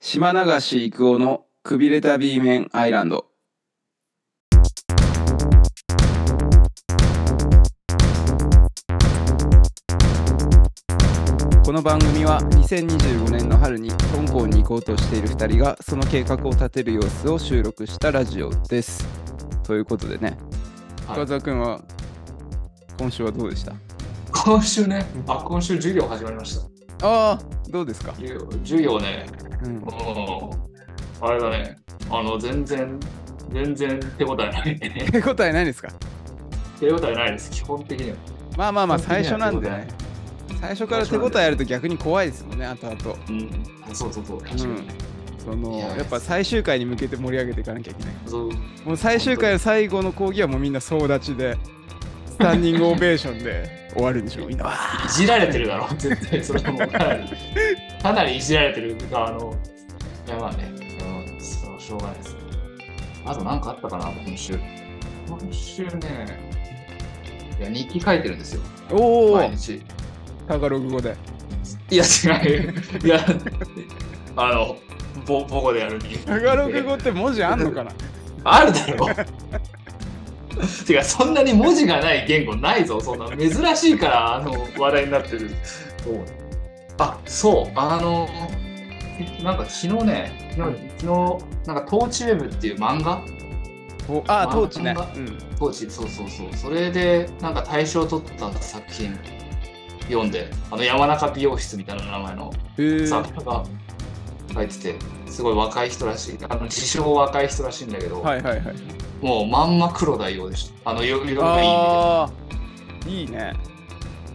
島流し育夫のくびれた B 面アイランドこの番組は2025年の春に香港に行こうとしている2人がその計画を立てる様子を収録したラジオです。ということでね、はい深澤君は今週はどうでした？今週ね、あ、今週授業始まりました。ああ、どうですか、授業ね、うん。うん、あれだね、あの、全然、全然手応えない。手応えないですか？手応えないです、基本的には。まあまあまあ最初なんでね。最初から手応えあると逆に怖いですもんね後々。うん、そうそうそう、確かに。ね。そのいややっぱ最終回に向けて盛り上げていかなきゃいけない。もう最終回の最後の講義はもうみんな総立ちでスタンディングオベーションで終わるんでしょみんないじられてるだろ、絶対。それはもうかなり、かなりいじられてる側の、いやまあね、うん、そうしょうがないです。あと何かあったかな、今週。今週ね、いや、日記書いてるんですよ、おお毎日。タガログ語でいや、違うよ。いや、あの、ぼ母語でやるに。タガログ語って文字あんのかな？あるだろ てか、そんなに文字がない言語ないぞ。そんな珍しいから、あの、話題になってる。そう。あ、そう、あの、なんか昨日ね、昨日、なんか、トーチウェブっていう漫画？おあまあトーチね。トーチ、そうそうそう。それで、なんか大賞を取った作品。読んで、あの、山中美容室みたいな名前の作家が書いてて、すごい若い人らしい。あの自称若い人らしいんだけど、はいはいはいもうまんま黒田洋でした。あの、よ色がいいああいいね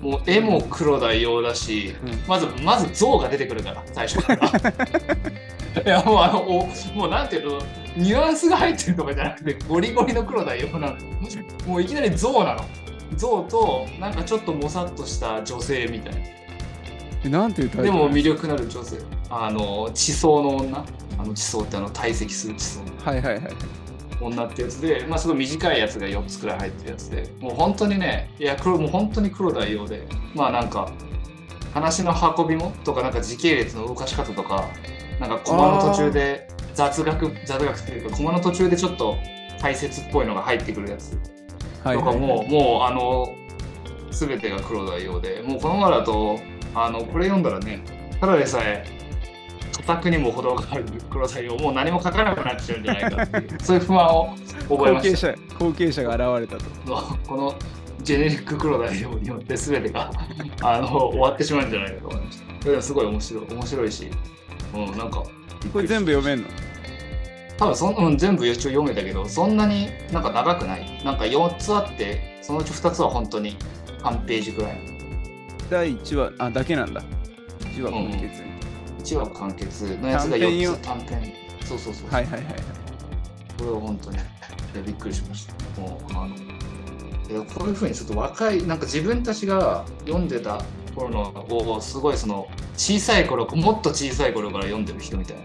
で。もう絵も黒田洋だし、うんまず、まず象が出てくるから、最初から。いや、もうあの、おもうなんていうの、ニュアンスが入ってるとかじゃなくて、ゴリゴリの黒田洋なの。もういきなり象なの。象と、なんかちょっともさっとした女性みたいな。えなんていうタイトルでも魅力のある女性。あの、地層の女？あの地層ってあの、堆積する地層のはいはいはい女ってやつで、まあ、すごい短いやつが4つくらい入ってるやつで、もう本当にね、いや、黒もう本当に黒田洋で、まあなんか、話の運びもとか、なんか時系列の動かし方とか、なんかコマの途中で雑学、雑学っていうか、コマの途中でちょっと解説っぽいのが入ってくるやつはいとかも、もうあの、すべてが黒田洋で、もうこのままだと、あの、これ読んだらね、ただでさえ、固くにも程がある黒田洋、もう何も書かなくなっちゃうんじゃないかっていう、そういう不安を覚え後ました。継者後継者が現れたとのこのジェネリック黒田洋によって全てがあの終わってしまうんじゃないかと思いました。でもすごい面白い面白いし、うん、なんか、これ全部読めんの？多分そん、うん、全部一応読めたけど、そんなになんか長くない。なんか4つあって、そのうち2つは本当に半ページくらい。第1話あだけなんだ1話完結、1話完結のやつが短編よ4つ短編。そうそうそう。はいはいはいはいこれは本当にいやびっくりしました。もうあのいやこういうふうにちょっと若いなんか自分たちが読んでた頃のをすごいその小さい頃もっと小さい頃から読んでる人みたいな。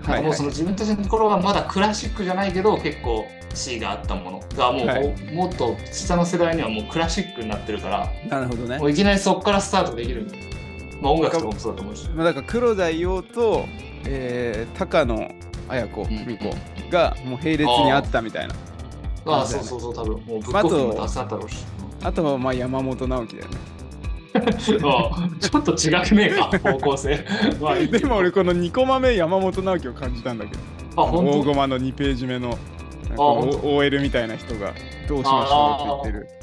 なんかもうその自分たちの頃はまだクラシックじゃないけど結構 C があったものがもう、はいもっと下の世代にはもうクラシックになってるからなるほどねもういきなりそこからスタートできる。まあ音楽とかもそうだと思うし。まあ、だから黒田洋と、えー、高野綾子ん美子がもう並列にあったみたいな。ああそうそうそう多分もうブックオフにもたくさんあったろうし。あとはまあ山本直樹だよね。うんちょっと違くねえか 方向性。まあでも俺この2コマ目山本直樹を感じたんだけど。あ本当？大駒の2ページ目のなん OL みたいな人がどうしましょうって言ってる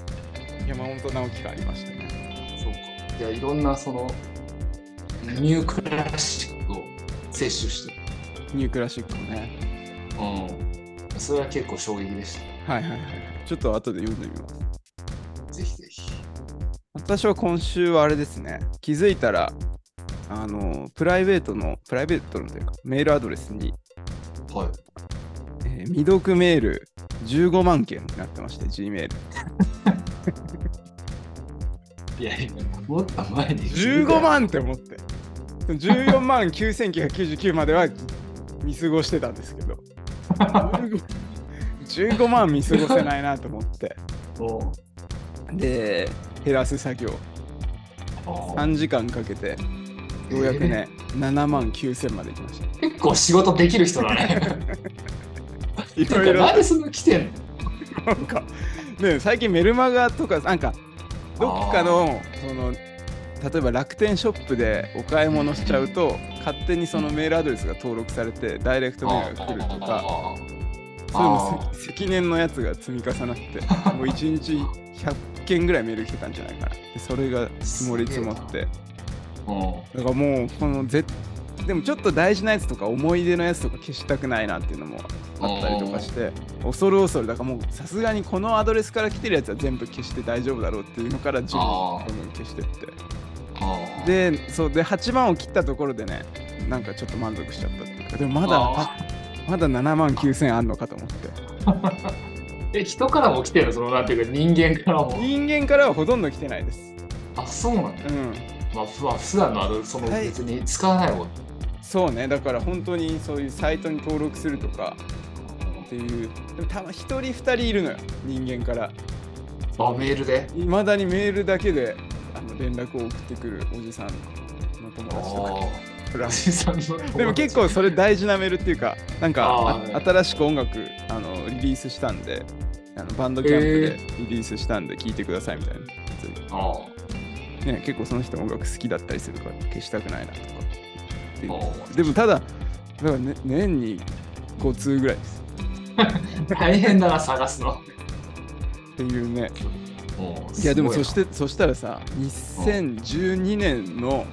山本直樹がありましたね。そうか。いや、いろんなその、ニュークラシックを摂取して、ニュークラシックもねうん。それは結構衝撃でしはいはいはいちょっと後で読んでみますた。ぜひぜひ。私は今週はあれですね気づいたらあのプライベートのプライベートのというかメールアドレスに、はい。えー未読メール15万件になってまして G メールいや、いやもっと前に。15万って思って14万9999までは見過ごしてたんですけど。15 15万見過ごせないなと思って。もで減らす作業。うあ3時間かけてようやくね、7万9000まで来ました。結構構仕事できる人だね。いろいろそんな来てんの？なんかね最近メルマガとかなんかどっかのその例えば楽天ショップでお買い物しちゃうと勝手にそのメールアドレスが登録されてダイレクトメールが来るとかそういうのせ積年のやつが積み重なってもう1日100件ぐらいメール来てたんじゃないかな。でそれが積もり積もって。うんだからもうこのぜでもちょっと大事なやつとか思い出のやつとか消したくないなっていうのもあったりとかして恐る恐るだからもうさすがにこのアドレスから来てるやつは全部消して大丈夫だろうっていうのから順にあー。どんどん消してって。でそうで8万を切ったところでねなんかちょっと満足しちゃったっていうかでもまだまだ7万9000あんのかと思って。え、人からも来てる？そのなんていうか人間からも。人間からはほとんど来てないです。あ、そうなんだ。うん。まあ、普段のあの、そのはい。別に使わないもん。そうね。だから本当にそういうサイトに登録するとかっていう。でもたま一人二人いるのよ。人間から。あ、メールで？いまだにメールだけであの連絡を送ってくるおじさんの友達とか。でも結構それ大事なメールっていうかなんかあーあ新しく音楽あのリリースしたんであのバンドキャンプでリリースしたんで聴いてくださいみたいなやあつね結構その人音楽好きだったりするから消したくないなとかっていう。でもただだから、ね、年に5通ぐらいです。大変だな、探すの。っていうね。いやでもそすしてそしたらさ2012年の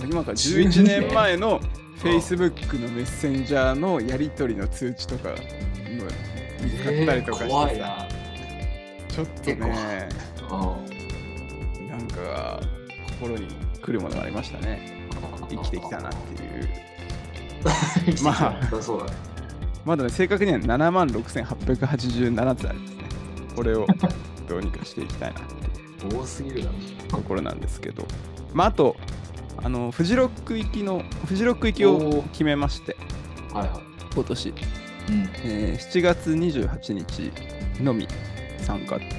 今から11 12年前の Facebook のメッセンジャーのやり取りの通知とかも見つかったりとかしてさ、いな。ちょっとねうん。なんか心に来るものがありましたね生きてきたなっていう。まあ。そうだね。まだね正確には7万6887つありますね。これをどうにかしていきたいなっていう。多すぎるだろ。ところなんですけど、まあ、あとあのフジロック行きのフジロック行きを決めまして。はいは今年、い。うん。えー7月28日のみ参加ってこ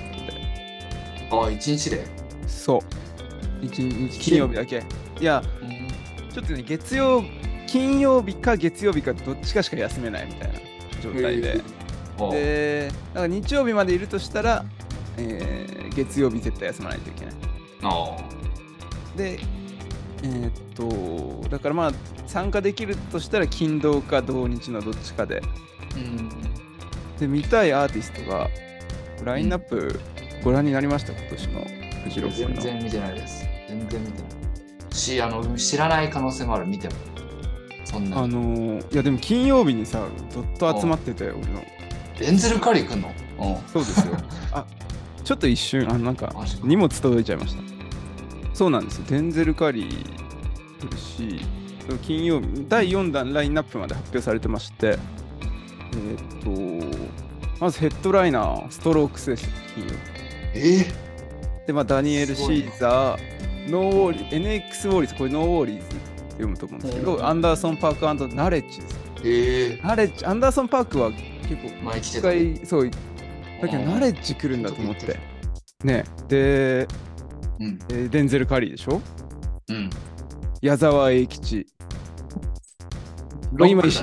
とで。あ、一日で？そう。一日金曜日だけ。いやちょっとね月曜金曜日か月曜日かどっちかしか休めないみたいな状態で、あでだから日曜日までいるとしたら、えー月曜日絶対休まないといけない。あでえーっとだからまあ参加できるとしたら金土か土日のどっちかで。うん。で見たいアーティストがラインナップご覧になりました？今年のフジロックの。全然見てないです。全然見てない。し、あの、知らない可能性もある、見ても。そんな。あ。のーいやでも金曜日にさどっと集まってて俺の。エンゼルカリー来んの？うん。そうですよ。あちょっと一瞬あのなんかマジか。荷物届いちゃいました。そうなんですよ。デンゼル・カリー来るし金曜日第4弾ラインナップまで発表されてましてえーっとまずヘッドライナーストロークスです金曜日。え？でまあダニエル・シすごいなーザーノーウォーリー NX ウォーリーズこれノーウォーリーズって読むと思うんですけど、うんアンダー。ソン・パークナレッジです。ー、えナレッジアンダー。ソン・パークは結構ー、前来て一た。回そうだけどナレッジ来るんだと思って。ね。で、うん。えーデンゼル・カリーでしょ？うん。矢沢永吉。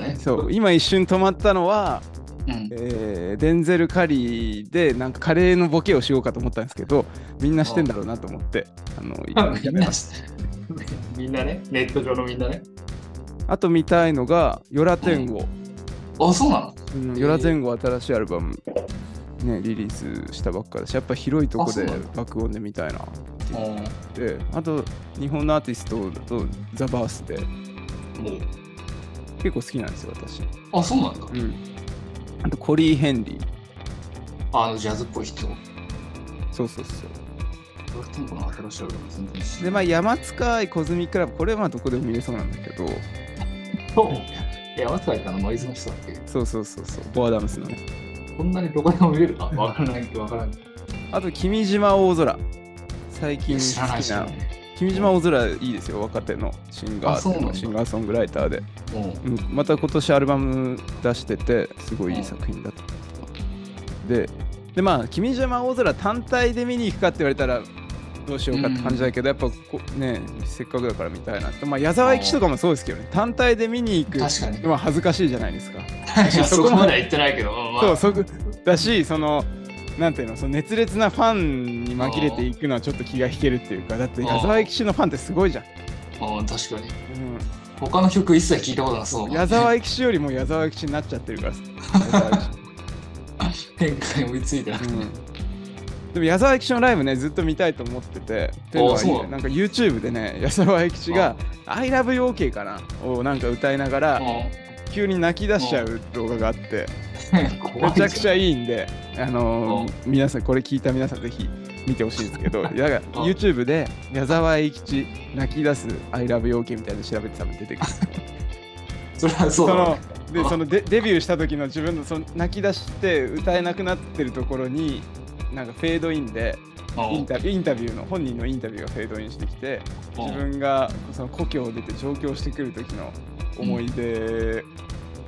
ね。そう今一瞬止まったのは、うん。えーデンゼル・カリーでなんかカレーのボケをしようかと思ったんですけどみんなしてんだろうなと思ってあのやめまし みんなね、ネット上のみんなね。たあと見たいのがヨラテンゴ、あ、そうなの？うんヨラテンゴ新しいアルバムねリリースしたばっかだしやっぱ広いとこで爆音で見たいなってってあと日本のアーティストだとザ・バースでん。もう。結構好きなんですよ私あ、そうなんだ。うんあとコリー・ヘンリー。あの、ジャズっぽい人。そうそうそう。でまあ山塚愛コズミクラブこれはまあどこでも見れそうなんだけど。山塚いたのノイズの人だっけ？そうそうそうそう。ボアダムスのね。こんなにどこでも見れるか？わからないわからない。あと君島大空。最近好きな。知らない。君島大空いいですよ若手のシンガーシンガーソングライターで、うん。うん、また今年アルバム出しててすごいいい作品だったででまあ君島大空単体で見に行くかって言われたらどうしようかって感じだけど、やっぱこねせっかくだから見たいなまあ矢沢永吉とかもそうですけどね。単体で見に行く確かに。のは恥ずかしいじゃないですか。そこまでは言ってないけど、まあ、そうそこだしそのなんていうのその熱烈なファンに紛れていくのはちょっと気が引けるっていうかだって矢沢永吉のファンってすごいじゃん、うん確かに。う他の曲一切聞いたことなそう。ん、矢沢永吉よりも矢沢永吉になっちゃってるから変化に追いついてなくて。うん。でも矢沢永吉のライブねずっと見たいと思ってて。っていうのはそうなんか YouTube でね矢沢永吉が「I love you OK かな?」をなんか歌いながら急に泣き出しちゃう動画があって。うんめちゃくちゃ。ゃいいんであのー皆さんこれ聞いた皆さんぜひ見てほしいんですけどだから YouTube で矢沢永吉泣き出す「I love you OK」みたいなの調べて多分出てくる。それはそそうのだね。であそのデデビューした時の自分のその泣き出して歌えなくなってるところになんかフェードインでインタビューインタビューの本人のインタビューがフェードインしてきて自分がその故郷を出て上京してくる時の思い出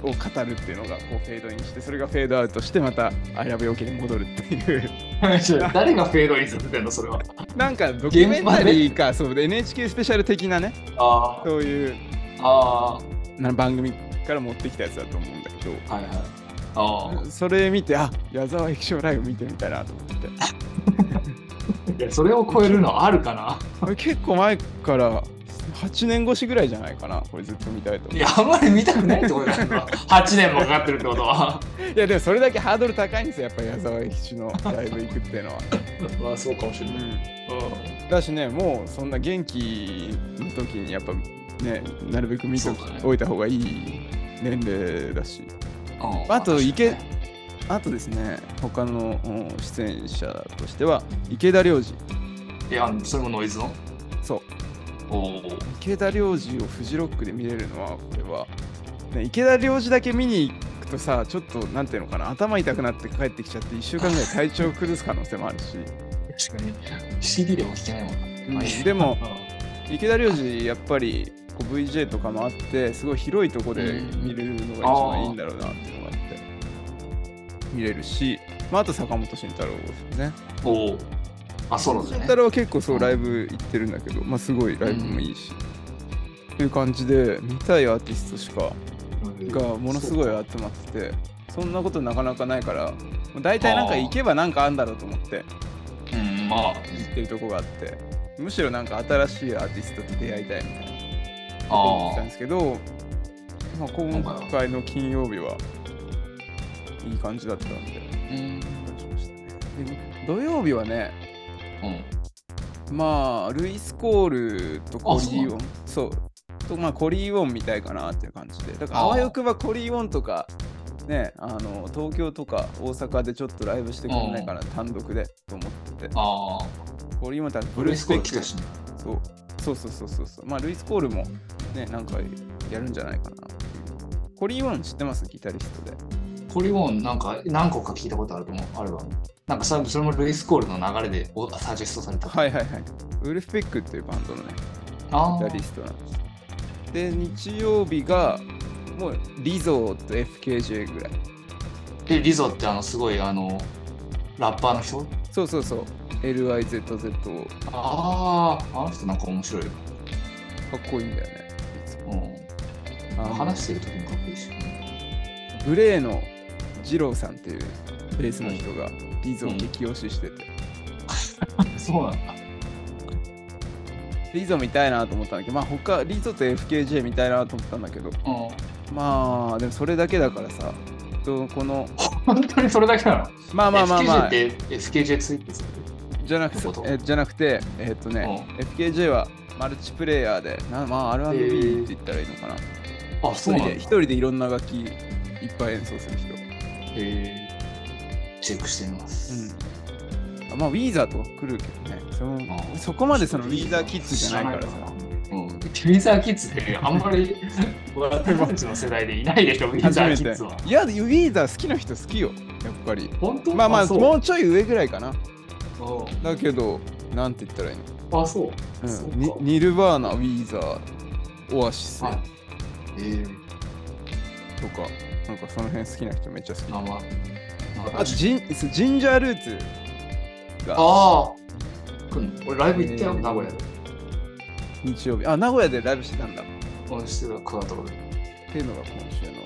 を語るっていうのがこうフェードインしてそれがフェードアウトしてまた「I love you OK」に戻るっていう 誰がフェードインさせてんのそれは？なんかドキュメンタリーかそうで NHK スペシャル的なねあそういうあ。あな番組から持ってきたやつだと思うんだけどあ。はいはい。ああ。それ見てあ矢沢駅長ライブ見てみたいなと思って いや、それを超えるのあるかな？結構前から8年越しぐらいじゃないかなこれずっと見たいと思いや、あんまり見たくないってことだよな。8年もかかってるってことは。う いやでもそれだけハードル高いんですよやっぱ矢沢駅長のライブ行くっていうのは、まあ、そうかもしれない。だしねもうそんな元気の時にやっぱねなるべく見ておいた方がいい年齢だしうんあと池あとですね他のうん出演者としては池田良二いや、それもノイズの？池田良二をフジロックで見れるのはこれは、ね、池田良二だけ見に行くとさちょっとなんていうのかな頭痛くなって帰ってきちゃって1週間ぐらい体調崩す可能性もあるし、確かに。CD でも聴けないもんな。うんまあでも池田良二やっぱりこう VJ とかもあってすごい広いとこで見れるのが一番いいんだろうなっていうのがあって見れるし、まあ、あと坂本慎太郎ですねおお。あ、ソロでね慎太。郎は結構そうライブ行ってるんだけど、まあすごいライブもいいし、っていう感じで見たいアーティストしかがものすごい集まっててそんなことなかなかないから大体なんか行けばなんかあんだろうと思ってうん、まあ。行ってるとこがあってむしろなんか新しいアーティストと出会いたいみたいな思ってたんあですけど、まあ、今回の金曜日はいい感じだったんであ。うん。したねで土曜日はねうん。まあルイス・コールとコリー・ウォン。そうとまあコリー・ウォンみたいかなっていう感じで。だからあわよくばコリー・ウォンとかねあの東京とか大阪でちょっとライブしてくれないかな単独でと思ってて。ああ。コリー・ウォンってブルースコール来たしね。そう。そうそうそうそうそう。まあルイス・コールもねなんかやるんじゃないかなコリー・ウォン知ってます？ギタリストでコリオンなんか何個か聞いたことあると思う、あれは。なんかさそれもルイス・コールの流れでおサジェストされた。はいはいはいウルフペックっていうバンドのねあギタリストなんですで日曜日がもうリゾーと FKJ ぐらいで、リゾってあのすごいあのラッパーの人？そうそうそう LIZZ をああ、あの人なんか面白いよ。かっこいいんだよねうん。あの話してる時もかっこいいし。グレーの二郎さんっていうベースの人がリゾを激推ししてて、そうなんだ。リゾ見たいなと思ったんだけどまあ他リゾと FKJ 見たいなと思ったんだけど。うん。まあでもそれだけだからさとこの本当にそれだけなの？まあまあまあまあ。FKJ って FKJ ツイートする？じゃなくてえじゃなくてえっとね、FKJ はマルチプレイヤーでなまあ R&B って言ったらいいのかな、あ、一そうなんだ。人で一人でいろんな楽器いっぱい演奏する人へーチェックしてみます。うん。まあ、ウィーザーとか来るけどね。そのあそこまでそのウィーザーキッズじゃないからさ。うん、ウィーザーキッズってあんまり私たちの世代でいないでしょ、ウィーザーキッズは。。いや、ウィーザー好きな人好きよ。やっぱり。本当？まあまあ、そうもうちょい上ぐらいかな。うだけど、なんて言ったらいいの、んあ、そう。うんそうかニニルバーナ、ウィーザー、オアシスとはいか、えー、なんかその辺好きな人めっちゃ好き。あ、まあ。あとジンジンジャールーツがああ、俺ライブ行ったよ、えー名古屋で。日曜日あ名古屋でライブしてたんだっうん、してた、クワトロで。ていうのが今週の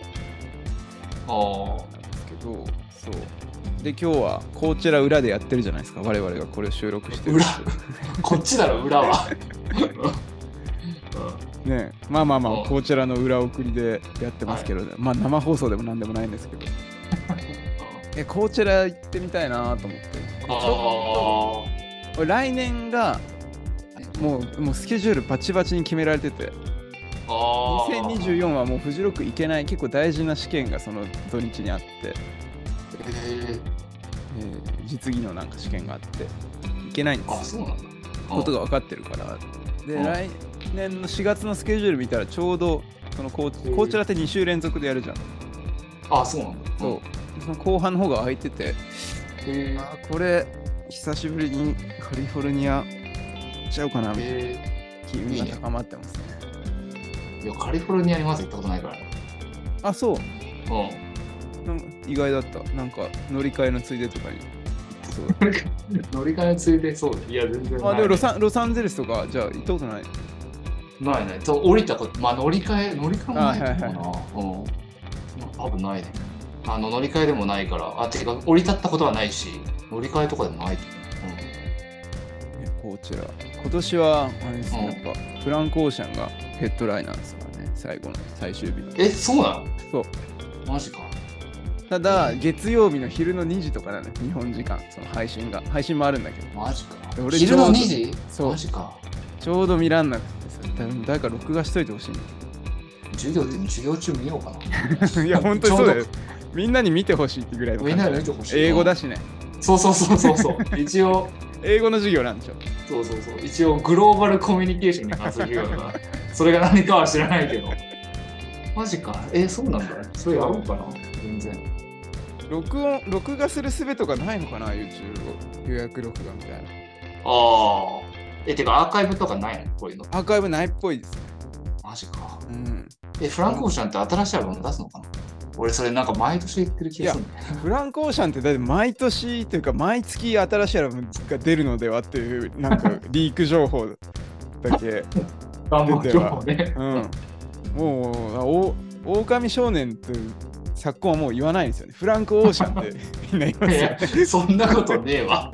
あなんですけどそうで今日はコーチェラ裏でやってるじゃないですか我々がこれを収録してる裏あ、こっちだろ、裏は。う ねまあまあまあう。んコーチェラの裏送りでやってますけど、まあ生放送でもなんでもないんですけど。えコーチェラ行ってみたいなと思って。ちょっと俺来年がもうもうスケジュールバチバチに決められてて。あ。ああ。2024はもうフジロック行けない結構大事な試験がその土日にあって、えー、えー実技のなんか試験があって。行けないんですよ。あ、そうなんだ。ことが分かってるから。でうん。来年の4月のスケジュール見たらちょうどそのコーコーチェラって2週連続でやるじゃん。あ、そうなんだ。そう。その後半の方が空いててあーこれ久しぶりにカリフォルニア行っちゃおうかなみたいなえ機運が高まってますね。ー、いや、カリフォルニアにまず行ったことないから。ね。あそう。うん。なんか意外だった。なんか乗り換えのついでとかに。そう。乗り換えついでそう。だ。いや、全然ない。あでもロサンロサンゼルスとかじゃあ行ったことないないない。そう降りたこと、まあ乗り換え、乗り換えもないのかな。うん。多分ないね。あの乗り換えでもないから、あ、てか降り立ったことはないし、乗り換えとかでもないとえこちら今年はあれですね、うんやっぱフランク・オーシャンがヘッドライナーですからね最後の最終日の思う。え、そうなの？そうマジか。ただ月曜日の昼の2時とかなのよ日本時間その配信が配信もあるんだけどマジか。俺昼のちょうど2時？そうマジか。ちょうど見らんなくてさ誰か録画しといてほしい授業って授業中見ようかな。いや本当にそうだよみんなに見てほしいってぐらいのみんなに見てほしい。英語だ。しねそうそうそうそうそう。一応、英語の授業なんでしょそうそうそう。一応、グローバルコミュニケーションに関する授業だから、それが何かは知らないけど。マジか。え、そうなんだ。それやろうかな。全然。録音録画する術とかないのかな？YouTube を予約録画みたいなああ。え、てかアーカイブとかないの？こういうの。アーカイブないっぽいですねマジか。うんえ、フランク・オーシャンって新しいアルバム出すのかな？俺、それなんか毎年言ってる気がするんだよ。フランク・オーシャンってだって毎年というか毎月新しいアルバムが出るのではっていうなんかリーク情報だけ 出て報ね。うんもうあお狼少年という昨今はもう言わないんですよねフランク・オーシャンってみんな言いまいすよや、そんなことねえわ。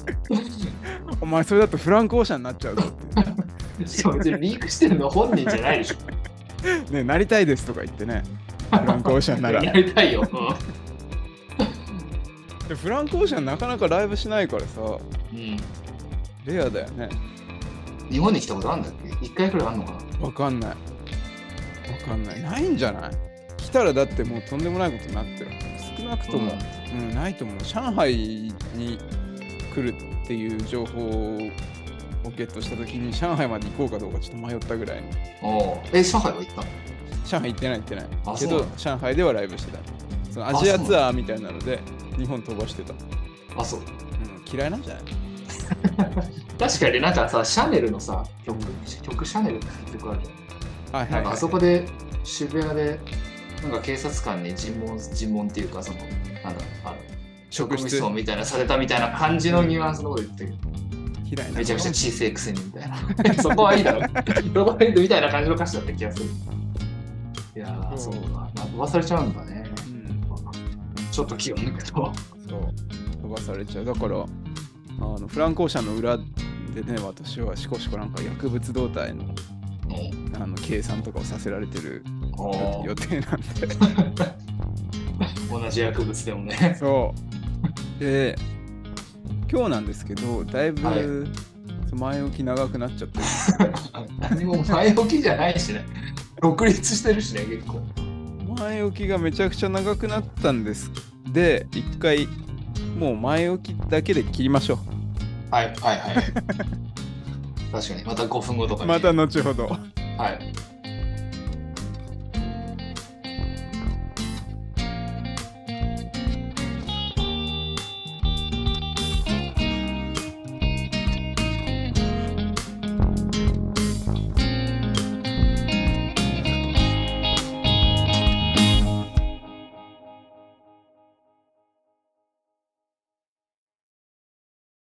お前それだとフランク・オーシャンになっちゃうぞってしかも別にリークしてるの本人じゃないでしょ。ねなりたいですとか言ってね。フランク・オーシャンなら。やりたいよ。でフランク・オーシャンなかなかライブしないからさ。うん。うんレアだよね。日本に来たことあるんだっけ？一回くらいあんのかな？わかんない。わかんない。ないんじゃない？来たらだってもうとんでもないことになってる。少なくとも、うんないと思う。上海に来るっていう情報をゲットした時に上海まで行こうかどうかちょっと迷ったぐらい。え、上海は行ったの？上海行ってない行ってない。けど上海ではライブしてた。そのアジアツアーみたいなので日本飛ばしてた、うん、あ、そう。嫌いなんじゃない？確かになんかさ、シャネルのさ、曲、曲シャネルって曲あるじゃん。はいはい、なんかはい、あそこで渋谷で、なんか警察官に尋問、尋問っていうか、その、なんだ、あの、職務質問みたいなされたみたいな感じのニュアンスのこと言ってる。めちゃくちゃ小さいくせにみたいな。そこはいいだろ。そこはいいみたいな感じの歌詞だった気がする。いやー、そそううか。まあ飛ばされちゃうんだね。うんちょっと気を抜くと。そう飛ばされちゃうだからあのフランコーシャンの裏でね私はしこしこなんか薬物動態のあの計算とかをさせられてるお予定なんで 同じ薬物でもね。そうで今日なんですけどだいぶ、はい前置き長くなっちゃってる 何も前置きじゃないしね。独立してるしね、結構。前置きがめちゃくちゃ長くなったんですで一回もう前置きだけで切りましょはいはいはい。確かに、また5分後とかまた後ほどはい。